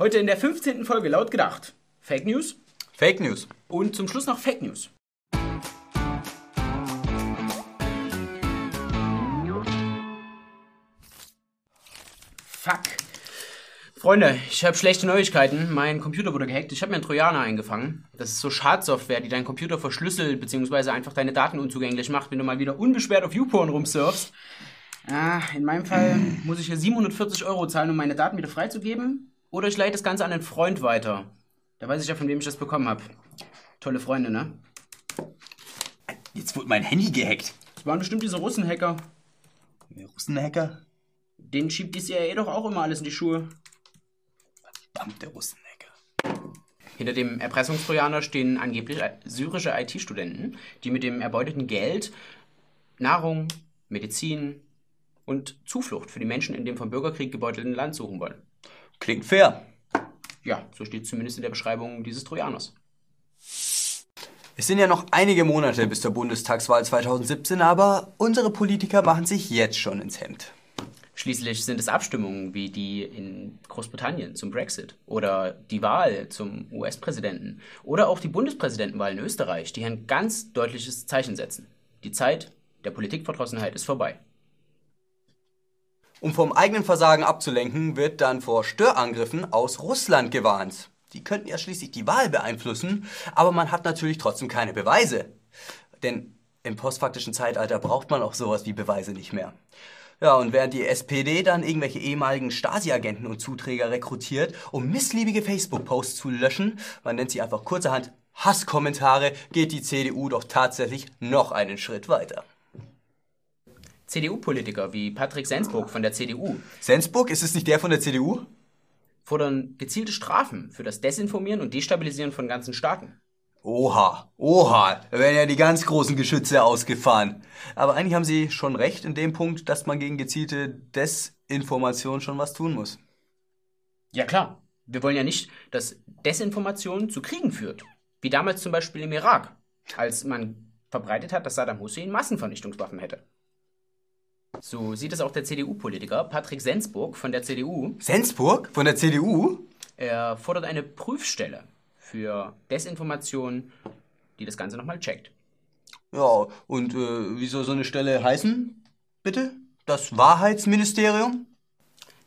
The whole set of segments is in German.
Heute in der 15. Folge laut gedacht. Fake News Fake News. und zum Schluss noch Fake News. Fuck. Freunde, ich habe schlechte Neuigkeiten. Mein Computer wurde gehackt. Ich habe mir einen Trojaner eingefangen. Das ist so Schadsoftware, die deinen Computer verschlüsselt bzw. einfach deine Daten unzugänglich macht, wenn du mal wieder unbeschwert auf YouPorn rumsurfst. Ah, in meinem Fall muss ich hier 740 Euro zahlen, um meine Daten wieder freizugeben. Oder ich leite das Ganze an einen Freund weiter. Da weiß ich ja, von wem ich das bekommen habe. Tolle Freunde, ne? Jetzt wurde mein Handy gehackt. Das waren bestimmt diese Russen-Hacker. Russenhacker? Denen schiebt die CIA doch auch immer alles in die Schuhe. Verdammt, der Russenhacker. Hinter dem Erpressungstrojaner stehen angeblich syrische IT-Studenten, die mit dem erbeuteten Geld Nahrung, Medizin und Zuflucht für die Menschen in dem vom Bürgerkrieg gebeutelten Land suchen wollen. Klingt fair. Ja, so steht es zumindest in der Beschreibung dieses Trojaners. Es sind ja noch einige Monate bis zur Bundestagswahl 2017, aber unsere Politiker machen sich jetzt schon ins Hemd. Schließlich sind es Abstimmungen wie die in Großbritannien zum Brexit oder die Wahl zum US-Präsidenten oder auch die Bundespräsidentenwahl in Österreich, die ein ganz deutliches Zeichen setzen. Die Zeit der Politikverdrossenheit ist vorbei. Um vom eigenen Versagen abzulenken, wird dann vor Störangriffen aus Russland gewarnt. Die könnten ja schließlich die Wahl beeinflussen, aber man hat natürlich trotzdem keine Beweise. Denn im postfaktischen Zeitalter braucht man auch sowas wie Beweise nicht mehr. Ja, und während die SPD dann irgendwelche ehemaligen Stasi-Agenten und Zuträger rekrutiert, um missliebige Facebook-Posts zu löschen, man nennt sie einfach kurzerhand Hasskommentare, geht die CDU doch tatsächlich noch einen Schritt weiter. CDU-Politiker wie Patrick Sensburg von der CDU Sensburg, ist es nicht der von der CDU? fordern gezielte Strafen für das Desinformieren und Destabilisieren von ganzen Staaten. Oha, oha, da werden ja die ganz großen Geschütze ausgefahren. Aber eigentlich haben Sie schon recht in dem Punkt, dass man gegen gezielte Desinformation schon was tun muss. Ja klar, wir wollen ja nicht, dass Desinformation zu Kriegen führt. Wie damals zum Beispiel im Irak, als man verbreitet hat, dass Saddam Hussein Massenvernichtungswaffen hätte. So sieht es auch der CDU-Politiker Patrick Sensburg von der CDU. Sensburg von der CDU? Er fordert eine Prüfstelle für Desinformation, die das Ganze nochmal checkt. Ja, und äh, wie soll so eine Stelle heißen? Bitte? Das Wahrheitsministerium?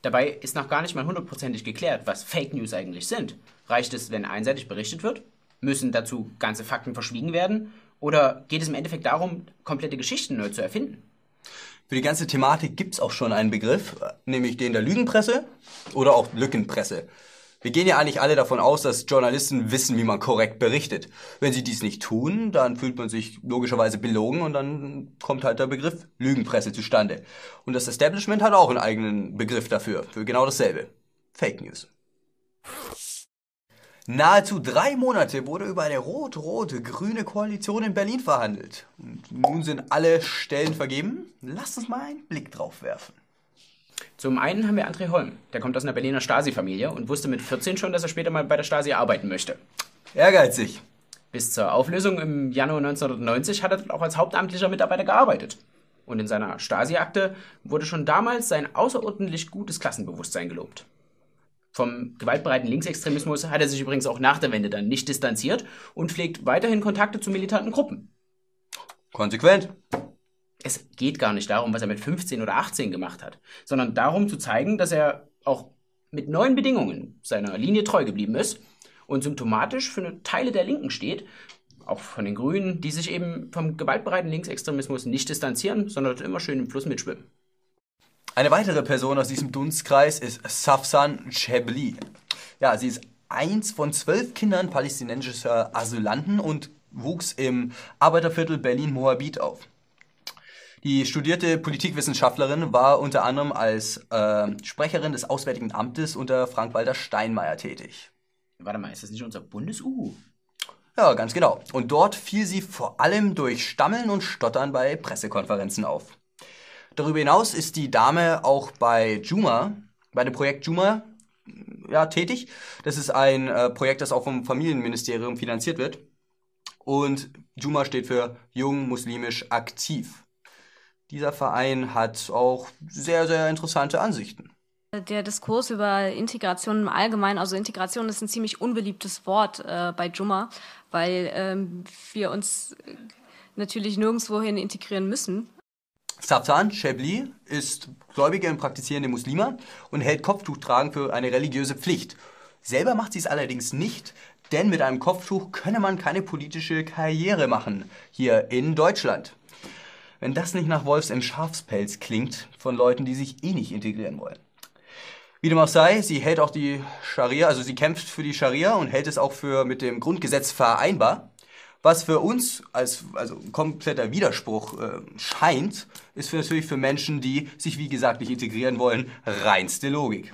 Dabei ist noch gar nicht mal hundertprozentig geklärt, was Fake News eigentlich sind. Reicht es, wenn einseitig berichtet wird? Müssen dazu ganze Fakten verschwiegen werden? Oder geht es im Endeffekt darum, komplette Geschichten neu zu erfinden? Für die ganze Thematik gibt's auch schon einen Begriff, nämlich den der Lügenpresse oder auch Lückenpresse. Wir gehen ja eigentlich alle davon aus, dass Journalisten wissen, wie man korrekt berichtet. Wenn sie dies nicht tun, dann fühlt man sich logischerweise belogen und dann kommt halt der Begriff Lügenpresse zustande. Und das Establishment hat auch einen eigenen Begriff dafür, für genau dasselbe. Fake News. Nahezu drei Monate wurde über eine rot-rote-grüne Koalition in Berlin verhandelt. Und nun sind alle Stellen vergeben. Lasst uns mal einen Blick drauf werfen. Zum einen haben wir André Holm. Der kommt aus einer Berliner Stasi-Familie und wusste mit 14 schon, dass er später mal bei der Stasi arbeiten möchte. Ehrgeizig. Bis zur Auflösung im Januar 1990 hat er dort auch als hauptamtlicher Mitarbeiter gearbeitet. Und in seiner Stasi-Akte wurde schon damals sein außerordentlich gutes Klassenbewusstsein gelobt. Vom gewaltbereiten Linksextremismus hat er sich übrigens auch nach der Wende dann nicht distanziert und pflegt weiterhin Kontakte zu militanten Gruppen. Konsequent. Es geht gar nicht darum, was er mit 15 oder 18 gemacht hat, sondern darum zu zeigen, dass er auch mit neuen Bedingungen seiner Linie treu geblieben ist und symptomatisch für eine Teile der Linken steht, auch von den Grünen, die sich eben vom gewaltbereiten Linksextremismus nicht distanzieren, sondern immer schön im Fluss mitschwimmen. Eine weitere Person aus diesem Dunstkreis ist Safsan Chebli. Ja, sie ist eins von zwölf Kindern palästinensischer Asylanten und wuchs im Arbeiterviertel Berlin-Moabit auf. Die studierte Politikwissenschaftlerin war unter anderem als äh, Sprecherin des Auswärtigen Amtes unter Frank-Walter Steinmeier tätig. Warte mal, ist das nicht unser Bundes-U? Ja, ganz genau. Und dort fiel sie vor allem durch Stammeln und Stottern bei Pressekonferenzen auf. Darüber hinaus ist die Dame auch bei Juma, bei dem Projekt Juma, ja, tätig. Das ist ein äh, Projekt, das auch vom Familienministerium finanziert wird. Und Juma steht für Jung Muslimisch Aktiv. Dieser Verein hat auch sehr, sehr interessante Ansichten. Der Diskurs über Integration im Allgemeinen, also Integration ist ein ziemlich unbeliebtes Wort äh, bei Jumma, weil ähm, wir uns natürlich nirgendwohin integrieren müssen. Safsan Shebli ist gläubige und praktizierende Muslima und hält Kopftuchtragen für eine religiöse Pflicht. Selber macht sie es allerdings nicht, denn mit einem Kopftuch könne man keine politische Karriere machen hier in Deutschland. Wenn das nicht nach Wolfs im Schafspelz klingt von Leuten, die sich eh nicht integrieren wollen. Wie dem auch sei, sie hält auch die Scharia, also sie kämpft für die Scharia und hält es auch für mit dem Grundgesetz vereinbar. Was für uns als also kompletter Widerspruch äh, scheint, ist für natürlich für Menschen, die sich wie gesagt nicht integrieren wollen, reinste Logik.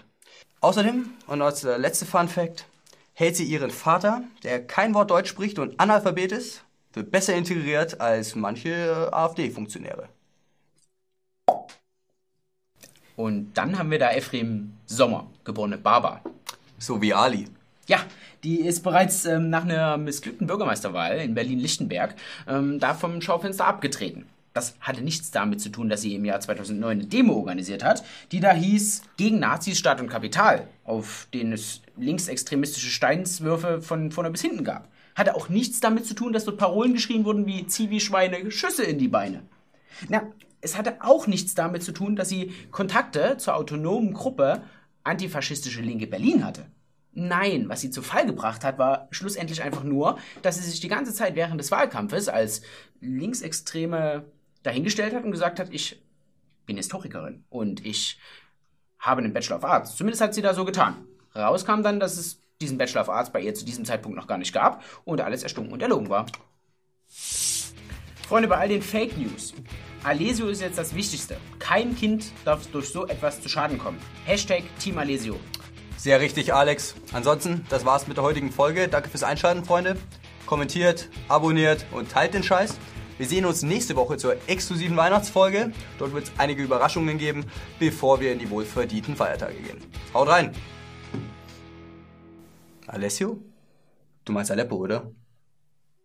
Außerdem, und als äh, letzte Fun Fact, hält sie ihren Vater, der kein Wort Deutsch spricht und Analphabet ist, für besser integriert als manche äh, AfD-Funktionäre. Und dann haben wir da Ephraim Sommer, geborene Barber. So wie Ali. Ja, die ist bereits ähm, nach einer missglückten Bürgermeisterwahl in Berlin-Lichtenberg ähm, da vom Schaufenster abgetreten. Das hatte nichts damit zu tun, dass sie im Jahr 2009 eine Demo organisiert hat, die da hieß gegen Nazis, Staat und Kapital, auf denen es linksextremistische Steinswürfe von vorne bis hinten gab. Hatte auch nichts damit zu tun, dass dort Parolen geschrien wurden wie Zieh wie Schweine, Schüsse in die Beine. Na, es hatte auch nichts damit zu tun, dass sie Kontakte zur autonomen Gruppe Antifaschistische Linke Berlin hatte. Nein, was sie zu Fall gebracht hat, war schlussendlich einfach nur, dass sie sich die ganze Zeit während des Wahlkampfes als Linksextreme dahingestellt hat und gesagt hat, ich bin Historikerin und ich habe einen Bachelor of Arts. Zumindest hat sie da so getan. Rauskam dann, dass es diesen Bachelor of Arts bei ihr zu diesem Zeitpunkt noch gar nicht gab und alles erstunken und erlogen war. Freunde, bei all den Fake News. Alesio ist jetzt das Wichtigste. Kein Kind darf durch so etwas zu Schaden kommen. Hashtag Team Alesio. Sehr richtig, Alex. Ansonsten, das war's mit der heutigen Folge. Danke fürs Einschalten, Freunde. Kommentiert, abonniert und teilt den Scheiß. Wir sehen uns nächste Woche zur exklusiven Weihnachtsfolge. Dort wird es einige Überraschungen geben, bevor wir in die wohlverdienten Feiertage gehen. Haut rein! Alessio? Du meinst Aleppo, oder?